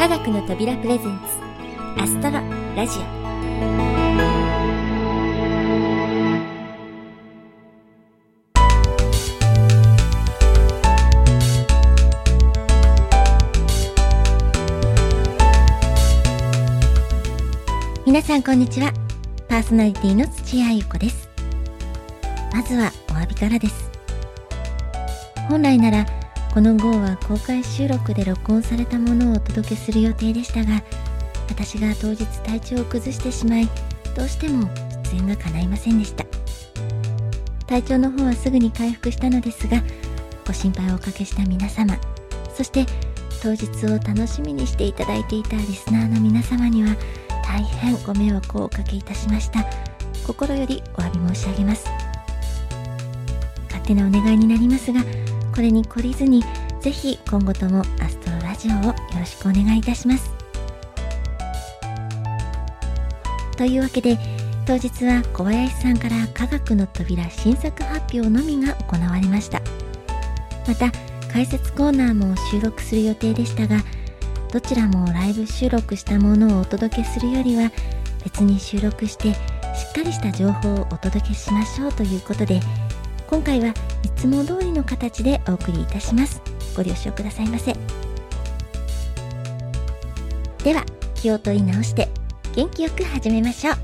科学の扉プレゼンツアストロラジオ。皆さんこんにちは。パーソナリティの土屋ゆ子です。まずはお詫びからです。本来ならこの号は公開収録で録音されたものをお届けする予定でしたが私が当日体調を崩してしまいどうしても出演が叶いませんでした。体調の方はすぐに回復したのですがご心配をおかけした皆様そして当日を楽しみにしていただいていたリスナーの皆様には大変ご迷惑をおかけいたしました。心よりお詫び申し上げます。勝手なお願いになりますがこれに懲りずにぜひ今後ともアストロラジオをよろしくお願いいたします。というわけで当日は小林さんから科学の扉新作発表のみが行われました。また解説コーナーも収録する予定でしたがどちらもライブ収録したものをお届けするよりは別に収録してしっかりした情報をお届けしましょうということで今回はつも通りの形でお送りいたします。ご了承くださいませ。では気を取り直して元気よく始めましょう。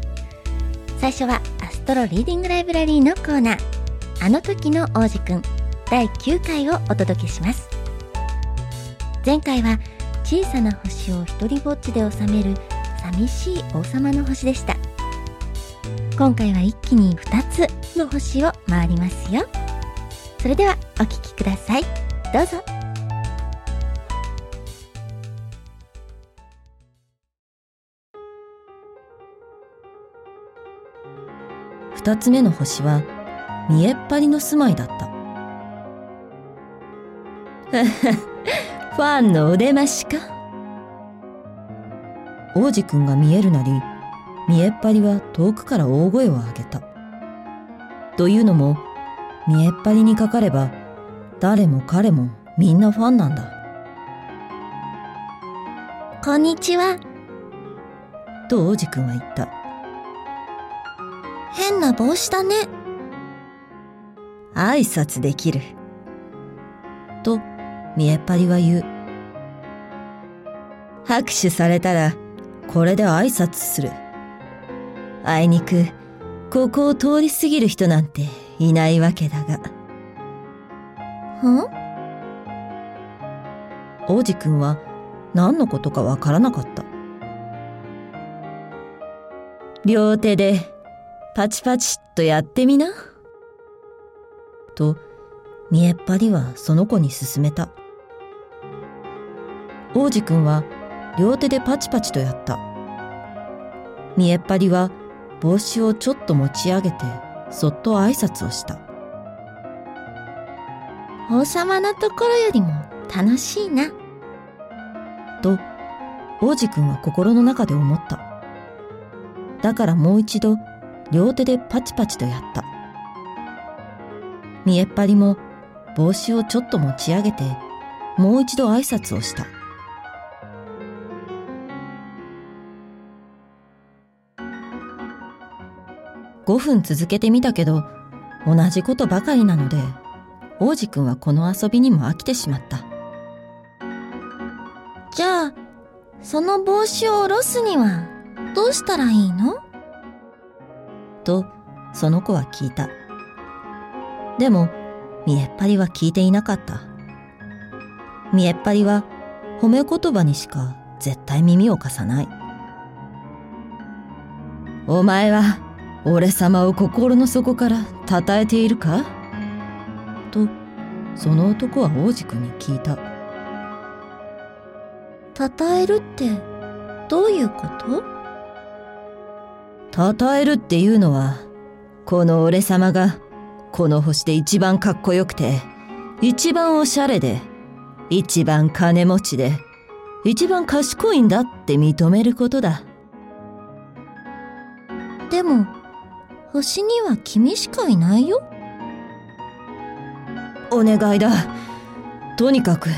最初はアストロリーディングライブラリーのコーナー。あの時の王子くん第9回をお届けします。前回は小さな星を一人ぼっちで収める寂しい王様の星でした。今回は一気に2つの星を回りますよ。それではお聴きください。どうぞ。二つ目の星は見えっ張りの住まいだった。ファンのお出ましか？王子くんが見えるなり見えっ張りは遠くから大声を上げた。というのも見えっ張りにかかれば誰も彼もみんなファンなんだ。こんにちは。と王子くんは言った。変な帽子だね。挨拶できる。と見えっ張りは言う。拍手されたらこれで挨拶する。あいにくここを通り過ぎる人なんていないわけだが。ん？王子くんは何のことかわからなかった。両手でパチパチっとやってみな。と見えっ張りはその子に勧めた。王子くんは両手でパチパチとやった。見えっ張りは帽子をちょっと持ち上げてそっと挨拶をした。王様のところよりも楽しいな。と王子くんは心の中で思った。だからもう一度両手でパチパチとやった。見えっ張りも帽子をちょっと持ち上げてもう一度挨拶をした5分続けてみたけど同じことばかりなので王子くんはこの遊びにも飽きてしまった。じゃあその帽子を下ろすにはどうしたらいいの？とその子は聞いた。でも見えっ張りは聞いていなかった。見えっ張りは褒め言葉にしか絶対耳を貸さない。お前は俺様を心の底から称えているか？とその男は王子くんに聞いた。称えるってどういうこと？称えるっていうのはこの俺様がこの星で一番かっこよくて一番おしゃれで一番金持ちで一番賢いんだって認めることだ。でも星には君しかいないよお願いだとにかく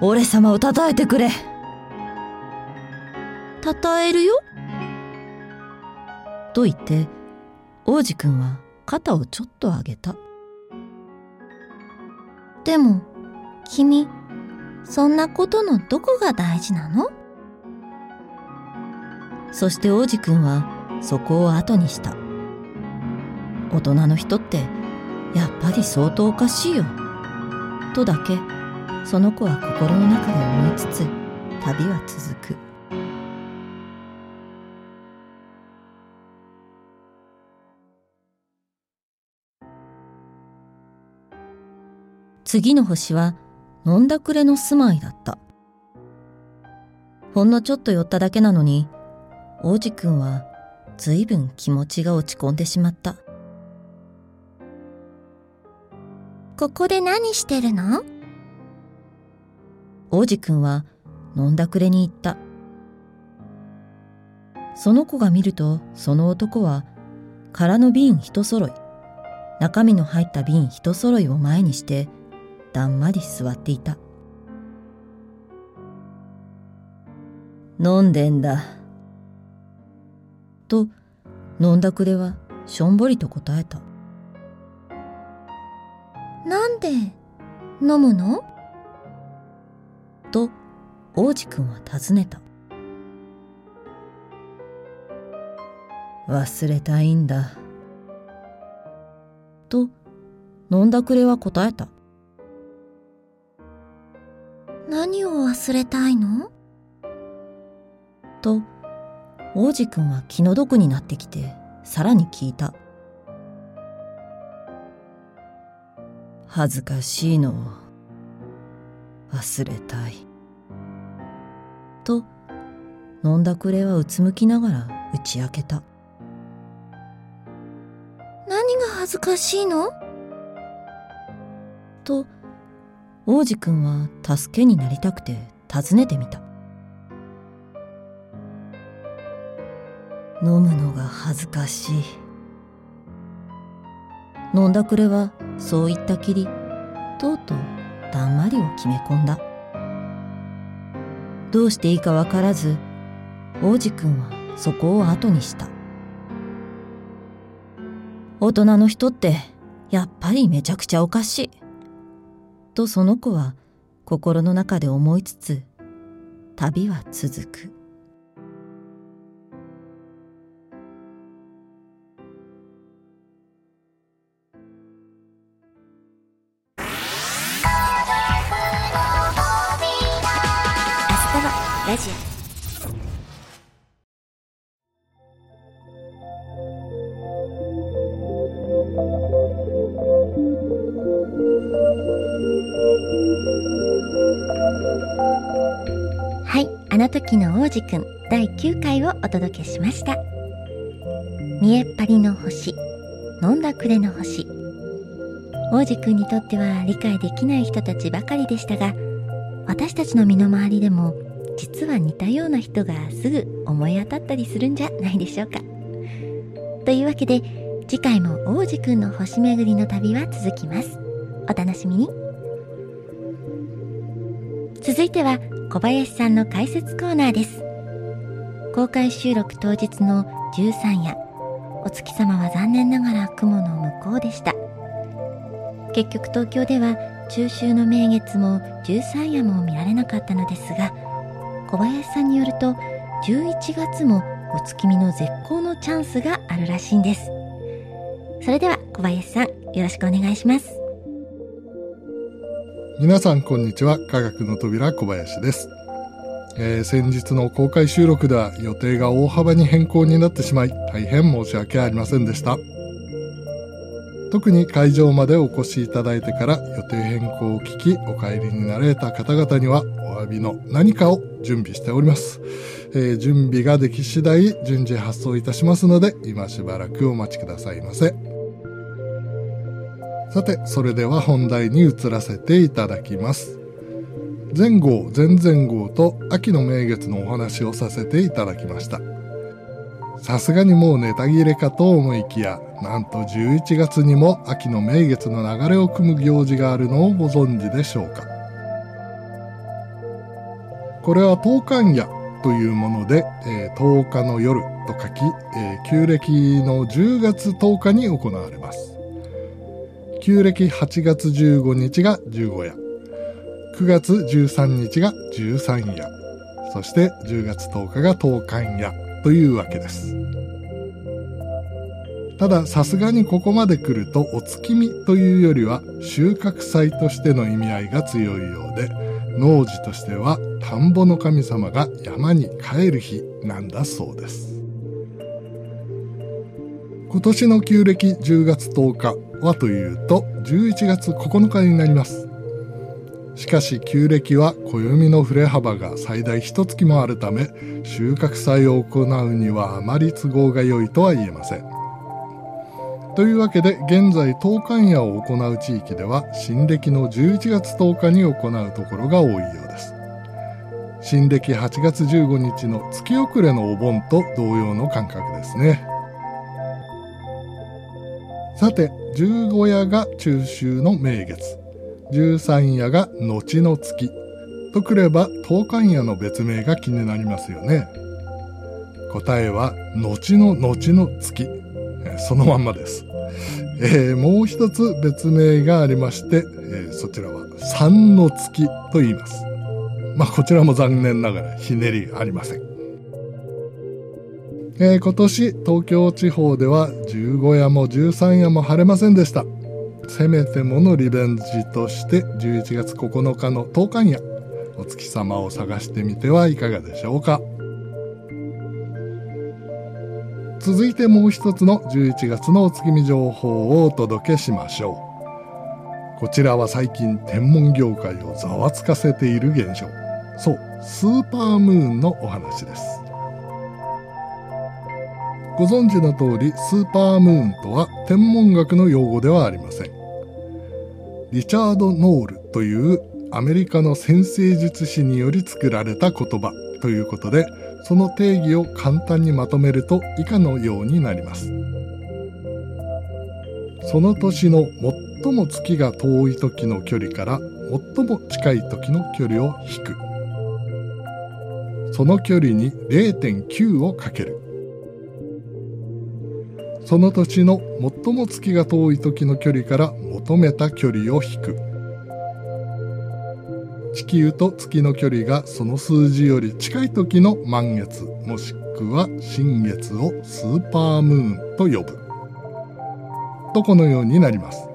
俺様を称えてくれ称えるよ。と言って、王子くんは肩をちょっと上げた。でも、君、そんなことのどこが大事なの？そして王子くんはそこを後にした。大人の人ってやっぱり相当おかしいよ。とだけその子は心の中で思いつつ旅は続く。次の星は飲んだくれの住まいだった。ほんのちょっと寄っただけなのに、王子くんは随分気持ちが落ち込んでしまった。ここで何してるの？王子くんは飲んだくれに行った。その子が見ると、その男は空の瓶一揃い、中身の入った瓶一揃いを前にして、だんまり座っていた。飲んでんだ。と、飲んだくれはしょんぼりと答えた。で飲むの？と、王子くんは尋ねた。忘れたいんだ。と、飲んだくれは答えた。何を忘れたいの？と、王子くんは気の毒になってきて、さらに聞いた。恥ずかしいのを忘れたい。と、飲んだくれはうつむきながら打ち明けた。何が恥ずかしいの？と、王子くんは助けになりたくて尋ねてみた。飲むのが恥ずかしい。飲んだくれはそう言ったきり、とうとうだんまりを決め込んだ。どうしていいかわからず、王子くんはそこを後にした。大人の人ってやっぱりめちゃくちゃおかしい。とその子は心の中で思いつつ、旅は続く。時の王子くん第9回をお届けしました。見えっ張りの星、飲んだくれの星。王子くんにとっては理解できない人たちばかりでしたが、私たちの身の回りでも実は似たような人がすぐ思い当たったりするんじゃないでしょうか。というわけで次回も王子くんの星巡りの旅は続きます。お楽しみに。続いては小林さんの解説コーナーです。公開収録当日の13夜、お月様は残念ながら雲の向こうでした。結局東京では中秋の名月も13夜も見られなかったのですが、小林さんによると11月もお月見の絶好のチャンスがあるらしいんですそれでは小林さんよろしくお願いします皆さんこんにちは科学の扉小林です、えー、先日の公開収録では予定が大幅に変更になってしまい大変申し訳ありませんでした特に会場までお越しいただいてから予定変更を聞きお帰りになられた方々にはお詫びの何かを準備しております。えー、準備ができ次第順次発送いたしますので今しばらくお待ちくださいませ。さて、それでは本題に移らせていただきます。前後、前々号と秋の名月のお話をさせていただきました。さすがにもうネタ切れかと思いきや、なんと11月にも秋の名月の流れを組む行事があるのをご存知でしょうか。これは東韓夜というもので、えー、10日の夜と書き、えー、旧暦の10月10日に行われます。旧暦8月15日が十五夜、9月13日が十三夜、そして10月10日が10日夜。というわけです。たださすがにここまで来るとお月見というよりは収穫祭としての意味合いが強いようで農事としては田んぼの神様が山に帰る日なんだそうです。今年の旧暦10月10日はというと11月9日になります。しかし旧暦は暦の振れ幅が最大一月もあるため収穫祭を行うにはあまり都合が良いとは言えません。というわけで現在当館夜を行う地域では新暦の11月10日に行うところが多いようです。新暦8月15日の月遅れのお盆と同様の感覚ですね。さて十五夜が中秋の名月十三夜が後の月とくれば当館夜の別名が気になりますよね答えは後の後の月そのまんまです。えー、もう一つ別名がありまして、えー、そちらは三の月と言います。まあ、こちらも残念ながらひねりありません。えー、今年東京地方では15夜も13夜も晴れませんでした。せめてものリベンジとして11月9日の10日夜、お月様を探してみてはいかがでしょうか。続いてもう一つの11月のお月見情報をお届けしましょう。こちらは最近天文業界をざわつかせている現象。そう、スーパームーンのお話です。ご存知の通り、スーパームーンとは天文学の用語ではありません。リチャード・ノールというアメリカの先生術師により作られた言葉ということで、その定義を簡単にまとめると以下のようになります。その年の最も月が遠い時の距離から最も近い時の距離を引く。その距離に0.9をかける。その年の最も月が遠い時の距離から求めた距離を引く。地球と月の距離がその数字より近い時の満月もしくは新月をスーパームーンと呼ぶ。とこのようになります。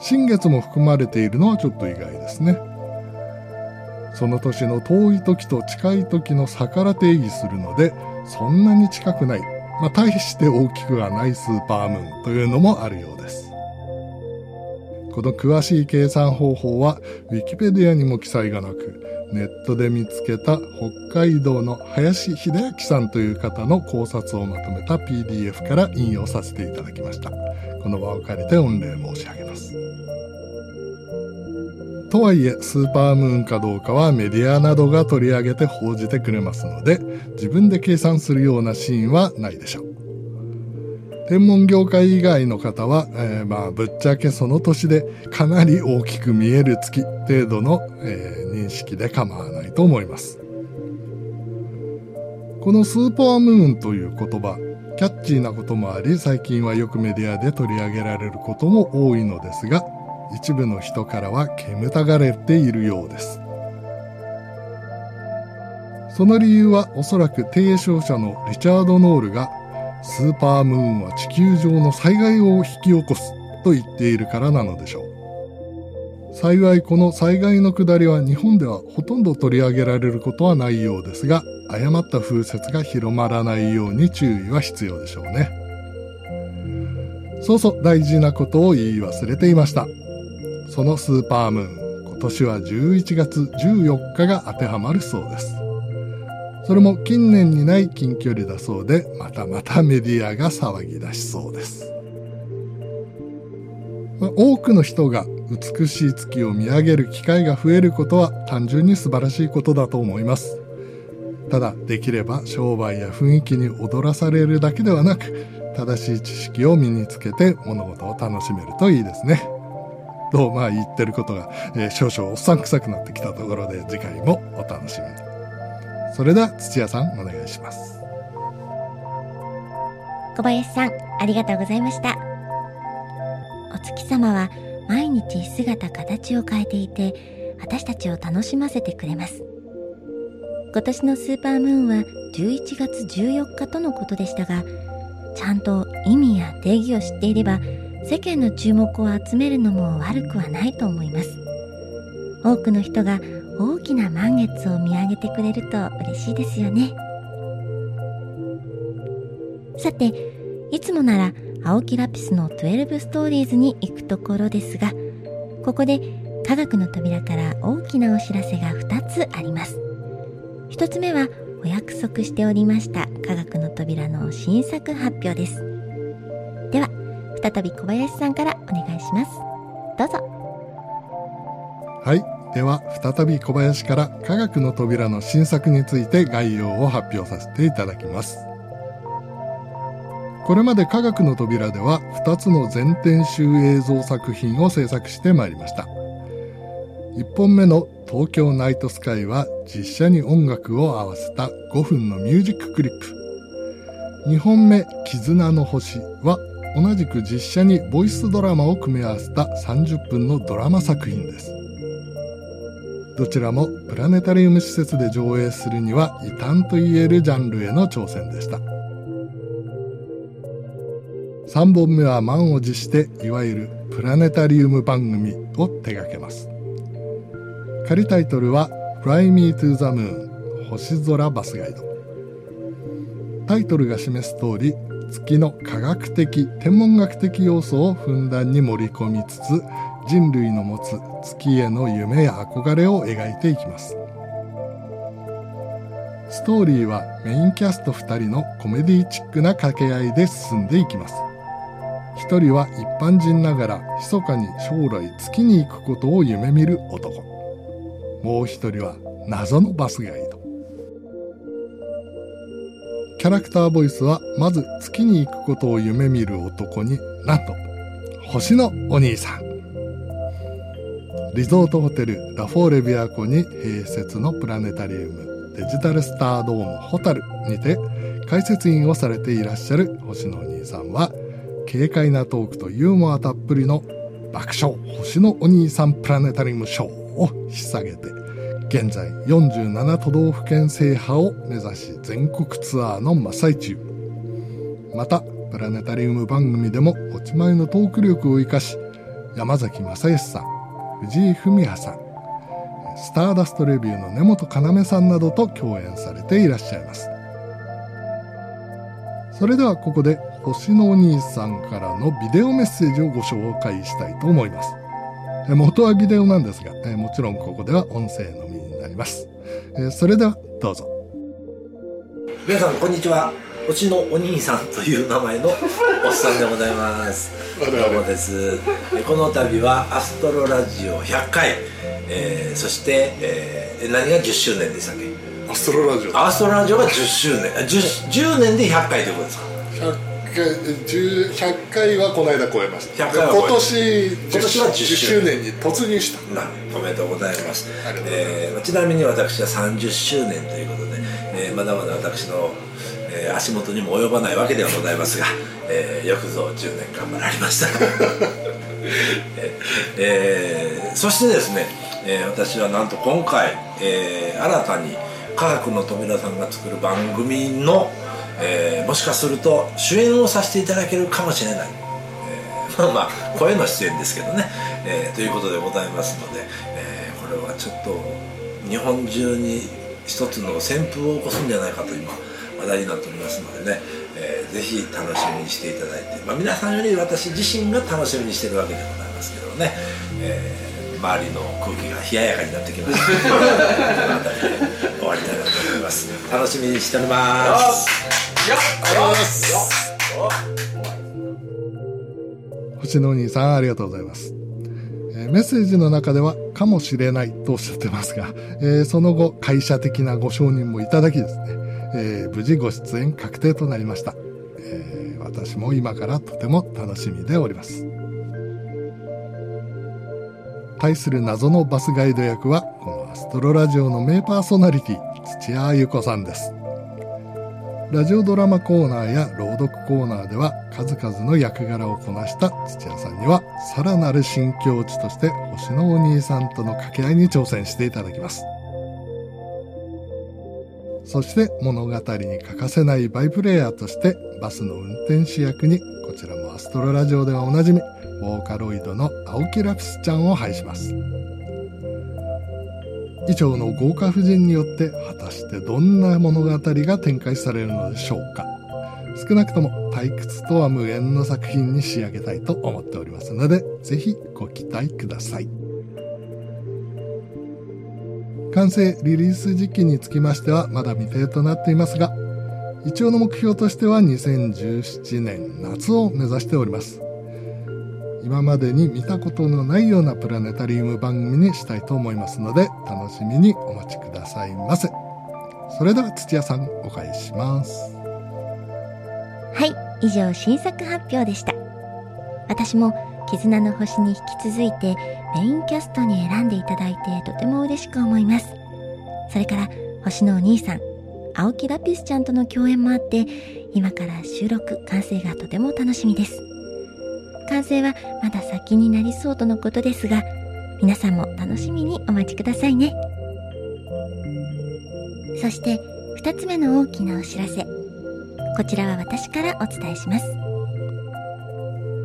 新月も含まれているのはちょっと意外ですね。その年の遠い時と近い時の差から定義するのでそんなに近くない、まあ、大して大きくはないスーパームーンというのもあるようですこの詳しい計算方法は Wikipedia にも記載がなく、ネットで見つけた北海道の林秀明さんという方の考察をまとめた PDF から引用させていただきました。この場を借りて御礼申し上げます。とはいえ、スーパームーンかどうかはメディアなどが取り上げて報じてくれますので、自分で計算するようなシーンはないでしょう。天文業界以外の方は、えー、まあぶっちゃけその年でかなり大きく見える月程度の、えー、認識で構わないと思います。このスーパームーンという言葉、キャッチーなこともあり、最近はよくメディアで取り上げられることも多いのですが、一部の人からは煙たがれているようです。その理由はおそらく提唱者のリチャード・ノールがスーパームーンは地球上の災害を引き起こすと言っているからなのでしょう。幸いこの災害の下りは日本ではほとんど取り上げられることはないようですが、誤った風説が広まらないように注意は必要でしょうね。そうそう大事なことを言い忘れていました。そのスーパームーン、今年は11月14日が当てはまるそうです。それも近年にない近距離だそうで、またまたメディアが騒ぎ出しそうです。ま、多くの人が美しい月を見上げる機会が増えることは単純に素晴らしいことだと思います。ただ、できれば商売や雰囲気に踊らされるだけではなく、正しい知識を身につけて物事を楽しめるといいですね。と、まあ言ってることが、えー、少々おっさん臭くなってきたところで次回もお楽しみに。それでは土屋さんお願いします。小林さん、ありがとうございました。お月様は毎日姿形を変えていて、私たちを楽しませてくれます。今年のスーパームーンは11月14日とのことでしたが、ちゃんと意味や定義を知っていれば、世間の注目を集めるのも悪くはないと思います。多くの人が大きな満月を見上げてくれると嬉しいですよね。さて、いつもなら青木ラピスの12ストーリーズに行くところですが、ここで科学の扉から大きなお知らせが2つあります。1つ目はお約束しておりました科学の扉の新作発表です。再び小林さんからお願いします。どうぞ。はい。では、再び小林から科学の扉の新作について概要を発表させていただきます。これまで科学の扉では2つの全編集映像作品を制作してまいりました。1本目の東京ナイトスカイは実写に音楽を合わせた5分のミュージッククリップ。2本目絆の星は同じく実写にボイスドラマを組み合わせた30分のドラマ作品です。どちらもプラネタリウム施設で上映するには異端と言えるジャンルへの挑戦でした。3本目は満を持していわゆるプラネタリウム番組を手掛けます仮タイトルは Fly Me to the Moon 星空バスガイドタイトルが示す通り月の科学的天文学的要素をふんだんに盛り込みつつ人類の持つ月への夢や憧れを描いていきますストーリーはメインキャスト2人のコメディチックな掛け合いで進んでいきます一人は一般人ながら密かに将来月に行くことを夢見る男。もう一人は謎のバスガイド。キャラクターボイスはまず月に行くことを夢見る男になんと星のお兄さん。リゾートホテルラフォーレビア湖に併設のプラネタリウムデジタルスタードームホタルにて解説員をされていらっしゃる星のお兄さんは軽快なトークとユーモアたっぷりの爆笑星のお兄さんプラネタリウムショーを引っ提げて現在47都道府県制覇を目指し全国ツアーの真っ最中またプラネタリウム番組でも持ち前のトーク力を生かし山崎正義さん藤井文也さんスターダストレビューの根本要さんなどと共演されていらっしゃいますそれではここで星のお兄さんからのビデオメッセージをご紹介したいと思います。元はビデオなんですが、もちろんここでは音声のみになります。それではどうぞ。皆さんこんにちは。星のお兄さんという名前のおっさんでございます。どうもです。この度はアストロラジオ100回、えー、そして、えー、何が10周年でしたっけ？アストロラジオアストロラジオが10周年 10, 10年で100回ということですか？100回はこの間超えました。今年今年は 10, 10周年に突入した。なおめでとうございます、えー、ちなみに私は30周年ということで、えー、まだまだ私の、えー、足元にも及ばないわけではございますが、えー、よくぞ10年頑張られました。えー、そしてですね、えー、私はなんと今回、えー、新たに科学の扉さんが作る番組の「えー、もしかすると主演をさせていただけるかもしれない、えー、まあまあ声の出演ですけどね、えー、ということでございますので、えこれはちょっと日本中に一つの旋風を起こすんじゃないかと今話題になっておりますのでね、えー、ぜひ楽しみにしていただいて、まあ、皆さんより私自身が楽しみにしてるわけでございますけどね、え周りの空気が冷ややかになってきました。終わりたいなと思います。楽しみにしております星のお兄さんありがとうございます。え、メッセージの中では、かもしれないとおっしゃってますが、えー、その後、会社的なご承認もいただきですね、えー、無事ご出演確定となりました、え私も今からとても楽しみでおります。対する謎のバスガイド役はこのアストロラジオの名パーソナリティ土屋ゆ子さんですラジオドラマコーナーや朗読コーナーでは数々の役柄をこなした土屋さんにはさらなる新境地として星のお兄さんとの掛け合いに挑戦していただきます。そして物語に欠かせないバイプレイヤーとしてバスの運転手役にこちらもアストロラジオではおなじみボーカロイドの青木ラピスちゃんを配します。以上の豪華夫人によって果たしてどんな物語が展開されるのでしょうか。少なくとも退屈とは無縁の作品に仕上げたいと思っておりますのでぜひご期待ください。完成リリース時期につきましてはまだ未定となっていますが一応の目標としては2017年夏を目指しております。今までに見たことのないようなプラネタリウム番組にしたいと思いますので楽しみにお待ちくださいませ。それでは土屋さんお返しします。はい以上新作発表でした。私も絆の星に引き続いてメインキャストに選んでいただいてとても嬉しく思います。それから星のお兄さん青木ラピスちゃんとの共演もあって今から収録完成がとても楽しみです。完成はまだ先になりそうとのことですが皆さんも楽しみにお待ちくださいね。そして2つ目の大きなお知らせ。こちらは私からお伝えします。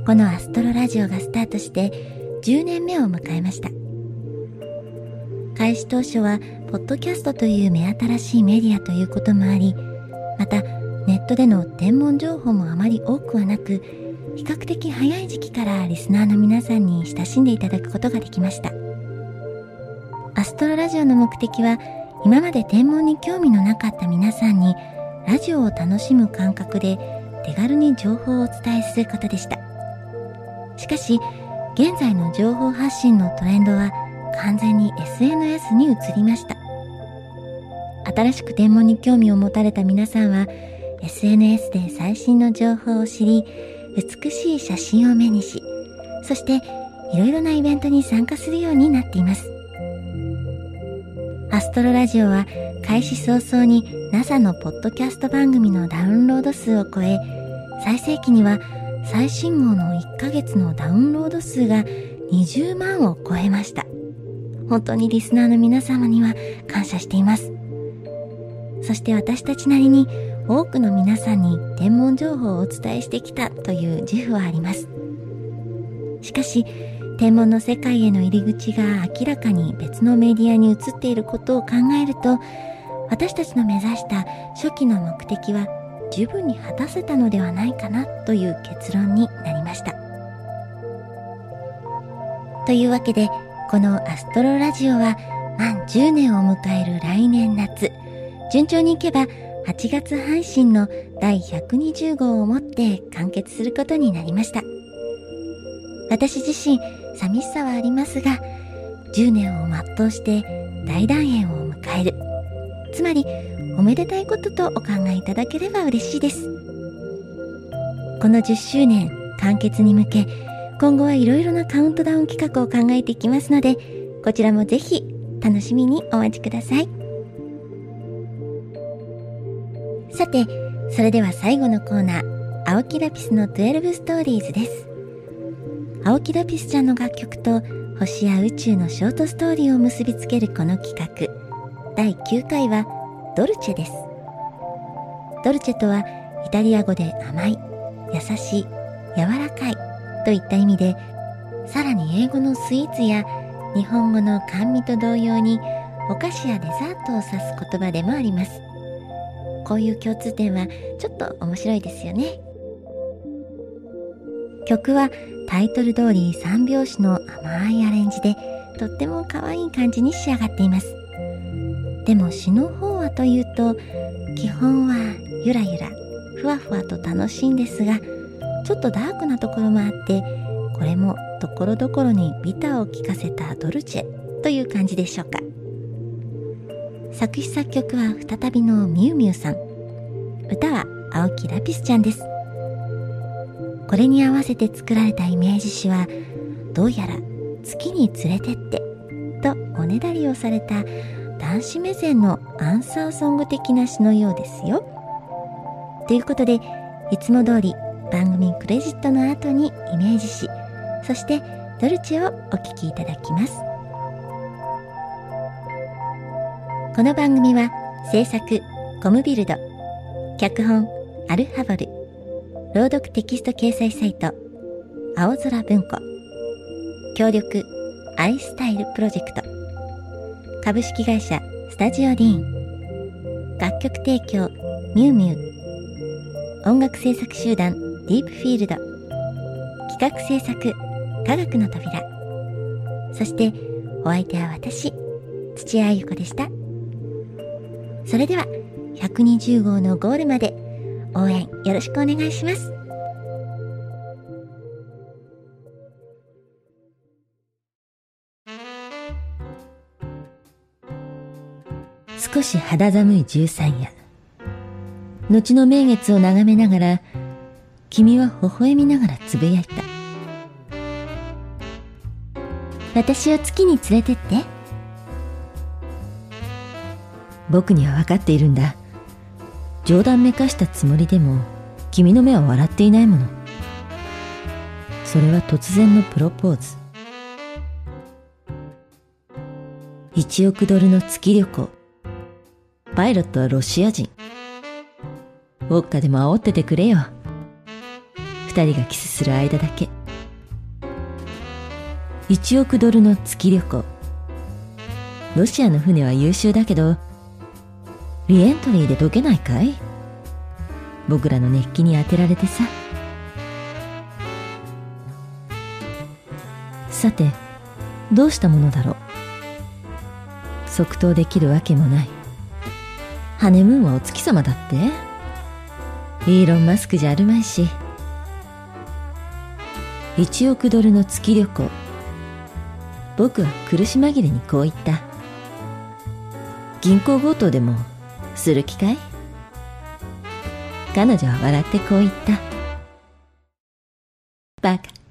このアストロラジオがスタートして10年目を迎えました。開始当初はポッドキャストという目新しいメディアということもありまたネットでの天文情報もあまり多くはなく比較的早い時期からリスナーの皆さんに親しんでいただくことができました。アストロラジオの目的は今まで天文に興味のなかった皆さんにラジオを楽しむ感覚で手軽に情報をお伝えすることでした。しかし現在の情報発信のトレンドは完全に SNS に移りました。新しく天文に興味を持たれた皆さんは SNS で最新の情報を知り美しい写真を目にしそしていろいろなイベントに参加するようになっています。アストロラジオは開始早々に NASA のポッドキャスト番組のダウンロード数を超え最盛期には最新号の1ヶ月のダウンロード数が20万を超えました。本当にリスナーの皆様には感謝しています。そして私たちなりに多くの皆さんに天文情報をお伝えしてきたという自負はあります。しかし天文の世界への入り口が明らかに別のメディアに移っていることを考えると私たちの目指した初期の目的は十分に果たせたのではないかなという結論になりました。というわけでこのアストロラジオは満10年を迎える来年夏。順調にいけば8月配信の第120号をもって完結することになりました。私自身寂しさはありますが10年を全うして大団円を迎える。つまりおめでたいこととお考えいただければ嬉しいです。この10周年完結に向け今後はいろいろなカウントダウン企画を考えていきますのでこちらもぜひ楽しみにお待ちください。さてそれでは最後のコーナー青木ラピスの12ストーリーズです。青木ラピスちゃんの楽曲と星や宇宙のショートストーリーを結びつけるこの企画。第9回はドルチェです。ドルチェとはイタリア語で甘い優しい柔らかいといった意味でさらに英語のスイーツや日本語の甘味と同様にお菓子やデザートを指す言葉でもあります。こういう共通点はちょっと面白いですよね。曲はタイトル通り三拍子の甘いアレンジでとっても可愛い感じに仕上がっています。でも詩の方はというと基本はゆらゆらふわふわと楽しいんですがちょっとダークなところもあってこれもところどころにビターを効かせたドルチェという感じでしょうか。作詞作曲は再びのミュウミュウさん。歌は青木ラピスちゃんです。これに合わせて作られたイメージ詩はどうやら月に連れてってとおねだりをされた男子目線のアンサーソング的な詩のようですよ。ということでいつも通り番組クレジットの後にイメージしそしてドルチェをお聴きいただきます。この番組は制作コムビルド脚本アルハボル朗読テキスト掲載サイト青空文庫協力アイスタイルプロジェクト株式会社スタジオディーン楽曲提供ミュウミュウ音楽制作集団ディープフィールド企画制作科学の扉そしてお相手は私土屋ゆ子でした。それでは120号のゴールまで応援よろしくお願いします。少し肌寒い十三夜。後の名月を眺めながら君は微笑みながらつぶやいた。私を月に連れてって。僕には分かっているんだ。冗談めかしたつもりでも君の目は笑っていないもの。それは突然のプロポーズ。1億ドルの月旅行。パイロットはロシア人。ウォッカでも煽っててくれよ。二人がキスする間だけ。1億ドルの月旅行。ロシアの船は優秀だけどリエントリーで解けないかい？僕らの熱気に当てられてさ。さてどうしたものだろう？即答できるわけもない。ハネムーンはお月様だって？イーロン・マスクじゃあるまいし。1億ドルの月旅行。僕は苦し紛れにこう言った。銀行強盗でもする気かい彼女は笑ってこう言った。バカ。